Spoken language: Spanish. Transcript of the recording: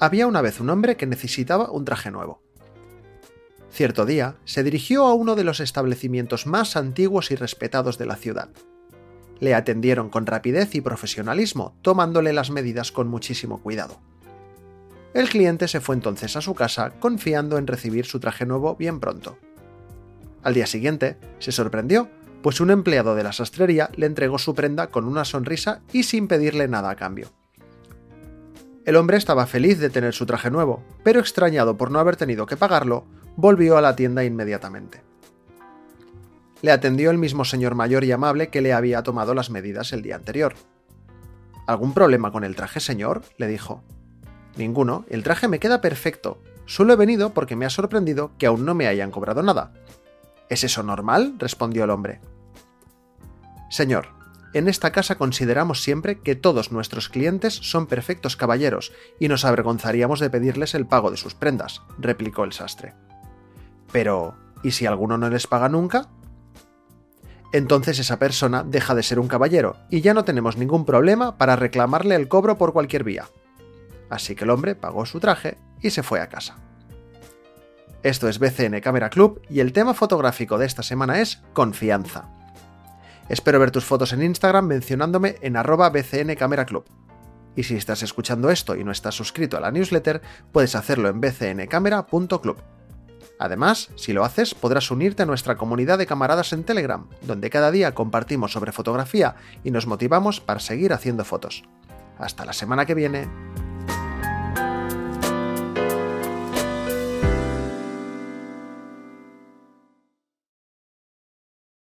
había una vez un hombre que necesitaba un traje nuevo. Cierto día, se dirigió a uno de los establecimientos más antiguos y respetados de la ciudad. Le atendieron con rapidez y profesionalismo, tomándole las medidas con muchísimo cuidado. El cliente se fue entonces a su casa confiando en recibir su traje nuevo bien pronto. Al día siguiente, se sorprendió, pues un empleado de la sastrería le entregó su prenda con una sonrisa y sin pedirle nada a cambio. El hombre estaba feliz de tener su traje nuevo, pero extrañado por no haber tenido que pagarlo, volvió a la tienda inmediatamente. Le atendió el mismo señor mayor y amable que le había tomado las medidas el día anterior. ¿Algún problema con el traje, señor? le dijo. Ninguno, el traje me queda perfecto. Solo he venido porque me ha sorprendido que aún no me hayan cobrado nada. ¿Es eso normal? respondió el hombre. Señor, en esta casa consideramos siempre que todos nuestros clientes son perfectos caballeros y nos avergonzaríamos de pedirles el pago de sus prendas, replicó el sastre. Pero, ¿y si alguno no les paga nunca? Entonces esa persona deja de ser un caballero y ya no tenemos ningún problema para reclamarle el cobro por cualquier vía. Así que el hombre pagó su traje y se fue a casa. Esto es BCN Camera Club y el tema fotográfico de esta semana es confianza. Espero ver tus fotos en Instagram mencionándome en arroba BCN Camera Club. Y si estás escuchando esto y no estás suscrito a la newsletter, puedes hacerlo en bcncamera.club. Además, si lo haces, podrás unirte a nuestra comunidad de camaradas en Telegram, donde cada día compartimos sobre fotografía y nos motivamos para seguir haciendo fotos. Hasta la semana que viene.